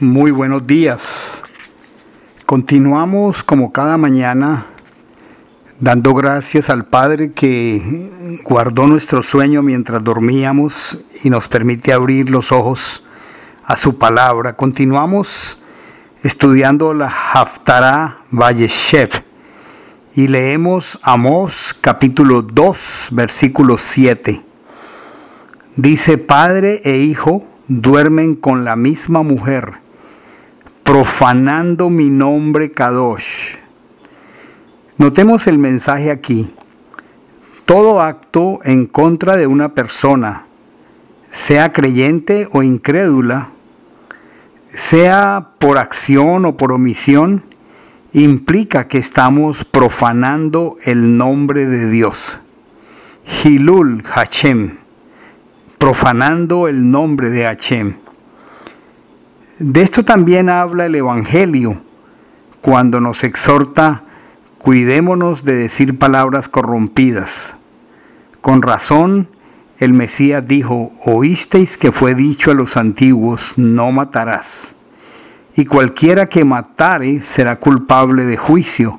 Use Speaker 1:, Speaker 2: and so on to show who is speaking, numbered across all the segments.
Speaker 1: Muy buenos días. Continuamos como cada mañana dando gracias al Padre que guardó nuestro sueño mientras dormíamos y nos permite abrir los ojos a su palabra. Continuamos estudiando la Haftarah Valleshev y leemos Amós capítulo 2 versículo 7. Dice, Padre e Hijo duermen con la misma mujer profanando mi nombre Kadosh. Notemos el mensaje aquí. Todo acto en contra de una persona, sea creyente o incrédula, sea por acción o por omisión, implica que estamos profanando el nombre de Dios. Hilul Hachem, profanando el nombre de Hachem. De esto también habla el Evangelio cuando nos exhorta, cuidémonos de decir palabras corrompidas. Con razón, el Mesías dijo, oísteis que fue dicho a los antiguos, no matarás. Y cualquiera que matare será culpable de juicio.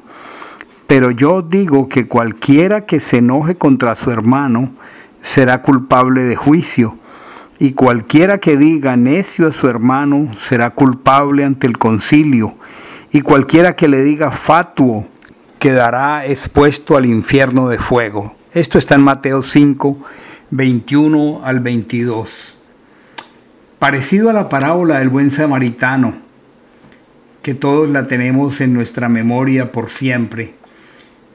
Speaker 1: Pero yo digo que cualquiera que se enoje contra su hermano será culpable de juicio y cualquiera que diga necio a su hermano será culpable ante el concilio, y cualquiera que le diga fatuo quedará expuesto al infierno de fuego. Esto está en Mateo 5, 21 al 22. Parecido a la parábola del buen samaritano, que todos la tenemos en nuestra memoria por siempre.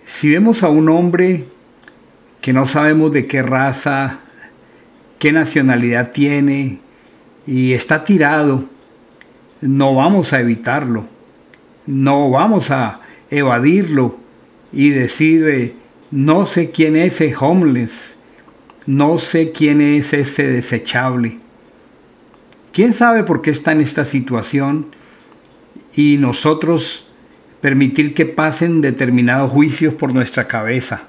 Speaker 1: Si vemos a un hombre que no sabemos de qué raza, qué nacionalidad tiene y está tirado, no vamos a evitarlo, no vamos a evadirlo y decir, eh, no sé quién es ese homeless, no sé quién es ese desechable. ¿Quién sabe por qué está en esta situación? Y nosotros permitir que pasen determinados juicios por nuestra cabeza.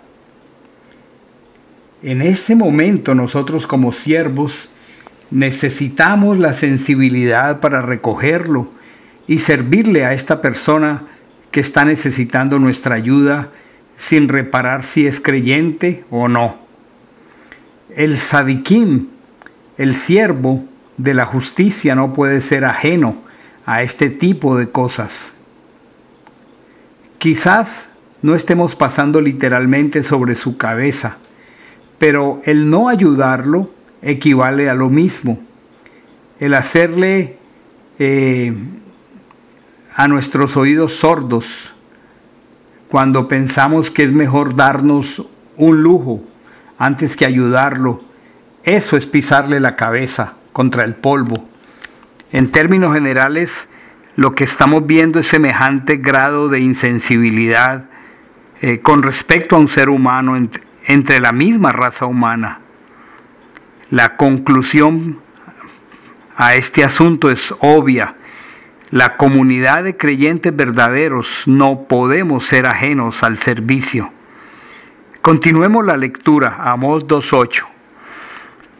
Speaker 1: En este momento nosotros como siervos necesitamos la sensibilidad para recogerlo y servirle a esta persona que está necesitando nuestra ayuda sin reparar si es creyente o no. El sadikim, el siervo de la justicia, no puede ser ajeno a este tipo de cosas. Quizás no estemos pasando literalmente sobre su cabeza, pero el no ayudarlo equivale a lo mismo. El hacerle eh, a nuestros oídos sordos cuando pensamos que es mejor darnos un lujo antes que ayudarlo, eso es pisarle la cabeza contra el polvo. En términos generales, lo que estamos viendo es semejante grado de insensibilidad eh, con respecto a un ser humano entre la misma raza humana. La conclusión a este asunto es obvia. La comunidad de creyentes verdaderos no podemos ser ajenos al servicio. Continuemos la lectura, Amós 2.8.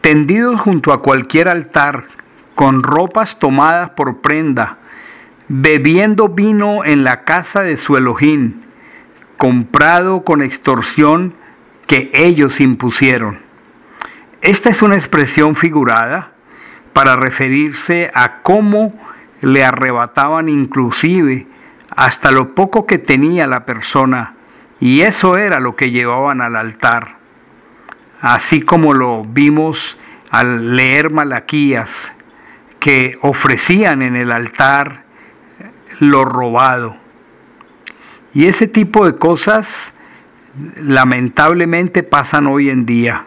Speaker 1: Tendidos junto a cualquier altar, con ropas tomadas por prenda, bebiendo vino en la casa de su Elohim, comprado con extorsión que ellos impusieron. Esta es una expresión figurada para referirse a cómo le arrebataban inclusive hasta lo poco que tenía la persona y eso era lo que llevaban al altar. Así como lo vimos al leer Malaquías, que ofrecían en el altar lo robado. Y ese tipo de cosas lamentablemente pasan hoy en día.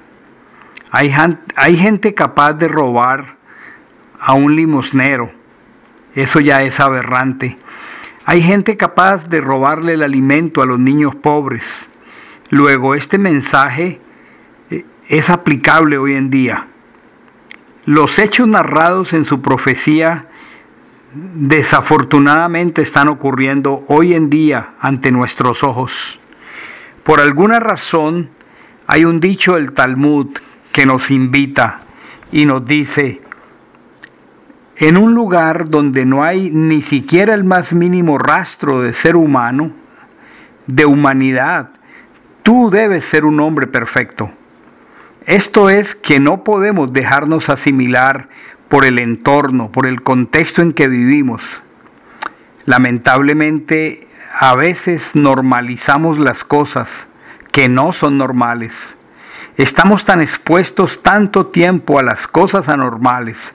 Speaker 1: Hay, hay gente capaz de robar a un limosnero. Eso ya es aberrante. Hay gente capaz de robarle el alimento a los niños pobres. Luego, este mensaje eh, es aplicable hoy en día. Los hechos narrados en su profecía desafortunadamente están ocurriendo hoy en día ante nuestros ojos. Por alguna razón hay un dicho del Talmud que nos invita y nos dice, en un lugar donde no hay ni siquiera el más mínimo rastro de ser humano, de humanidad, tú debes ser un hombre perfecto. Esto es que no podemos dejarnos asimilar por el entorno, por el contexto en que vivimos. Lamentablemente, a veces normalizamos las cosas que no son normales. Estamos tan expuestos tanto tiempo a las cosas anormales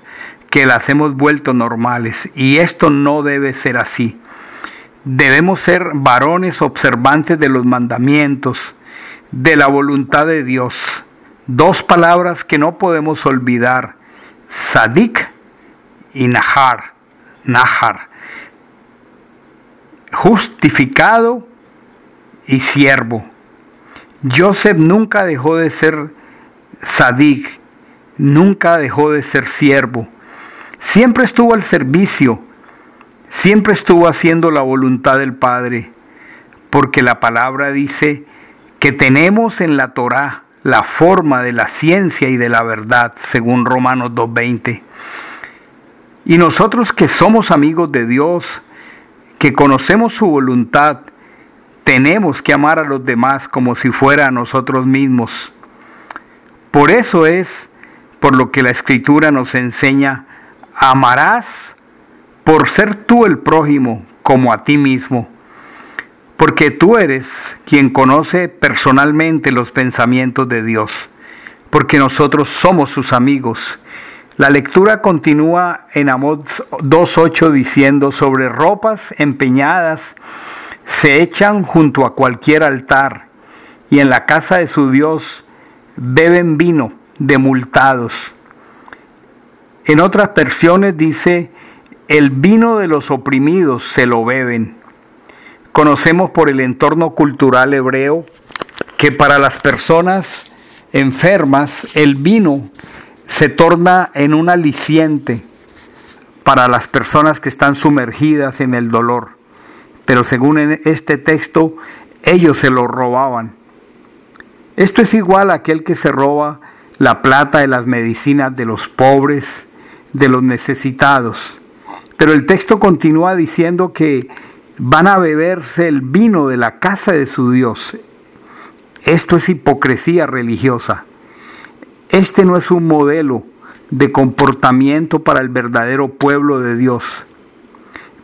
Speaker 1: que las hemos vuelto normales y esto no debe ser así. Debemos ser varones observantes de los mandamientos, de la voluntad de Dios. Dos palabras que no podemos olvidar, sadik y nahar, nahar, justificado y siervo. Joseph nunca dejó de ser sadik, nunca dejó de ser siervo. Siempre estuvo al servicio, siempre estuvo haciendo la voluntad del Padre, porque la palabra dice que tenemos en la Torá la forma de la ciencia y de la verdad, según Romanos 2.20. Y nosotros que somos amigos de Dios, que conocemos su voluntad, tenemos que amar a los demás como si fuera a nosotros mismos. Por eso es por lo que la escritura nos enseña, amarás por ser tú el prójimo como a ti mismo, porque tú eres quien conoce personalmente los pensamientos de Dios, porque nosotros somos sus amigos. La lectura continúa en Amós 2.8 diciendo sobre ropas empeñadas, se echan junto a cualquier altar y en la casa de su Dios beben vino de multados. En otras versiones dice, el vino de los oprimidos se lo beben. Conocemos por el entorno cultural hebreo que para las personas enfermas el vino se torna en un aliciente para las personas que están sumergidas en el dolor pero según este texto, ellos se lo robaban. Esto es igual a aquel que se roba la plata de las medicinas de los pobres, de los necesitados. Pero el texto continúa diciendo que van a beberse el vino de la casa de su Dios. Esto es hipocresía religiosa. Este no es un modelo de comportamiento para el verdadero pueblo de Dios.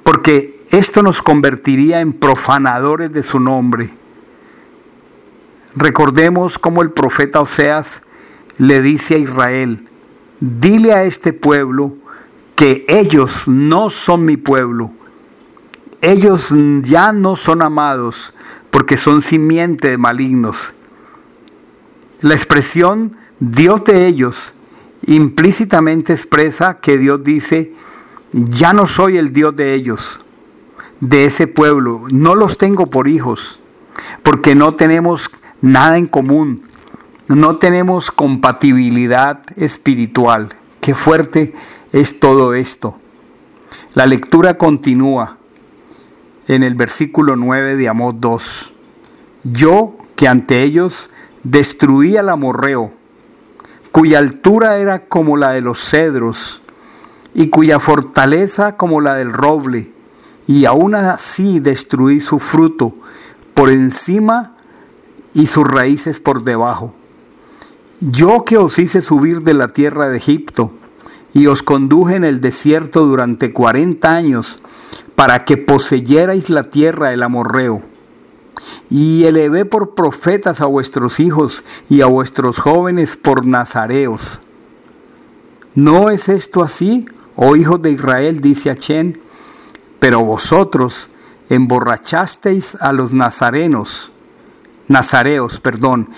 Speaker 1: Porque esto nos convertiría en profanadores de su nombre. Recordemos cómo el profeta Oseas le dice a Israel, dile a este pueblo que ellos no son mi pueblo, ellos ya no son amados porque son simiente de malignos. La expresión Dios de ellos implícitamente expresa que Dios dice, ya no soy el Dios de ellos de ese pueblo. No los tengo por hijos, porque no tenemos nada en común, no tenemos compatibilidad espiritual. Qué fuerte es todo esto. La lectura continúa en el versículo 9 de Amós 2. Yo que ante ellos destruía el amorreo, cuya altura era como la de los cedros, y cuya fortaleza como la del roble, y aún así destruí su fruto por encima y sus raíces por debajo. Yo que os hice subir de la tierra de Egipto y os conduje en el desierto durante cuarenta años para que poseyerais la tierra del amorreo. Y elevé por profetas a vuestros hijos y a vuestros jóvenes por nazareos. ¿No es esto así, oh hijos de Israel? dice Achén pero vosotros emborrachasteis a los nazarenos, nazareos, perdón,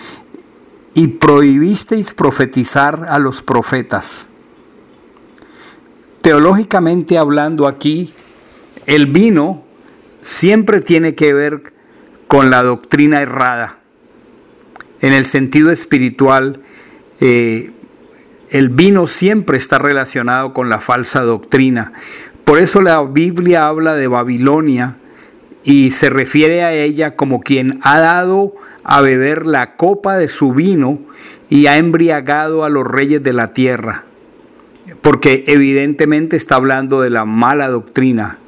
Speaker 1: y prohibisteis profetizar a los profetas. Teológicamente hablando aquí, el vino siempre tiene que ver con la doctrina errada. En el sentido espiritual, eh, el vino siempre está relacionado con la falsa doctrina. Por eso la Biblia habla de Babilonia y se refiere a ella como quien ha dado a beber la copa de su vino y ha embriagado a los reyes de la tierra. porque evidentemente está hablando de la mala doctrina.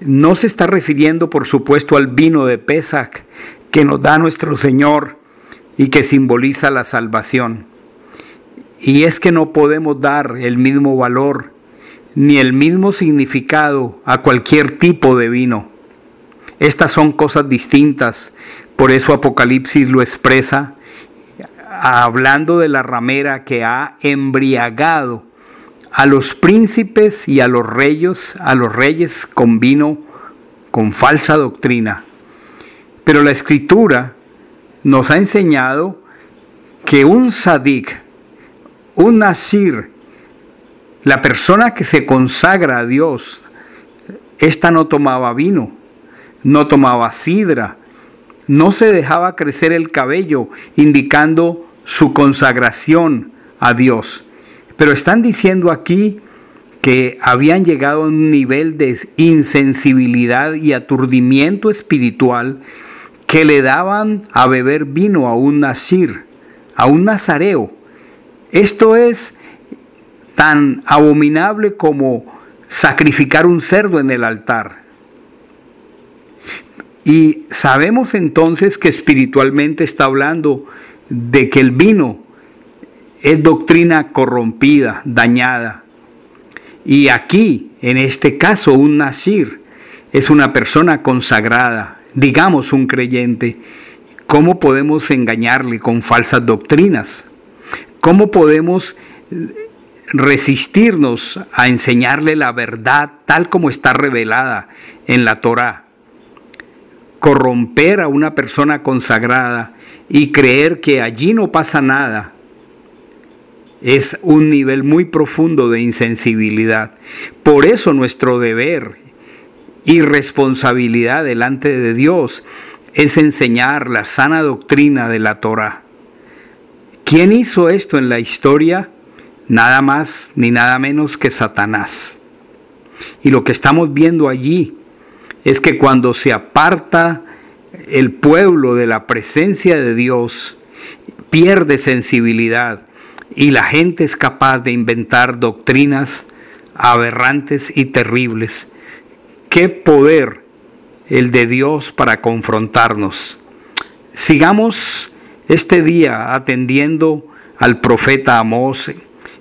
Speaker 1: No se está refiriendo, por supuesto, al vino de Pesach que nos da nuestro Señor y que simboliza la salvación. Y es que no podemos dar el mismo valor ni el mismo significado a cualquier tipo de vino. Estas son cosas distintas, por eso Apocalipsis lo expresa hablando de la ramera que ha embriagado a los príncipes y a los reyes, a los reyes con vino con falsa doctrina. Pero la escritura nos ha enseñado que un sadik, un nasir, la persona que se consagra a Dios, esta no tomaba vino, no tomaba sidra, no se dejaba crecer el cabello, indicando su consagración a Dios. Pero están diciendo aquí que habían llegado a un nivel de insensibilidad y aturdimiento espiritual que le daban a beber vino a un nazir, a un nazareo. Esto es tan abominable como sacrificar un cerdo en el altar. Y sabemos entonces que espiritualmente está hablando de que el vino es doctrina corrompida, dañada. Y aquí, en este caso, un nazir es una persona consagrada, digamos un creyente. ¿Cómo podemos engañarle con falsas doctrinas? ¿Cómo podemos resistirnos a enseñarle la verdad tal como está revelada en la Torá? Corromper a una persona consagrada y creer que allí no pasa nada es un nivel muy profundo de insensibilidad. Por eso nuestro deber y responsabilidad delante de Dios es enseñar la sana doctrina de la Torah. ¿Quién hizo esto en la historia? Nada más ni nada menos que Satanás. Y lo que estamos viendo allí es que cuando se aparta el pueblo de la presencia de Dios pierde sensibilidad y la gente es capaz de inventar doctrinas aberrantes y terribles. Qué poder el de Dios para confrontarnos. Sigamos este día atendiendo al profeta Amós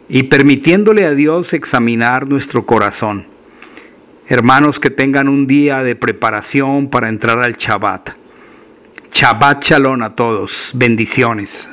Speaker 1: y permitiéndole a Dios examinar nuestro corazón. Hermanos que tengan un día de preparación para entrar al Shabbat. Shabbat Shalom a todos. Bendiciones.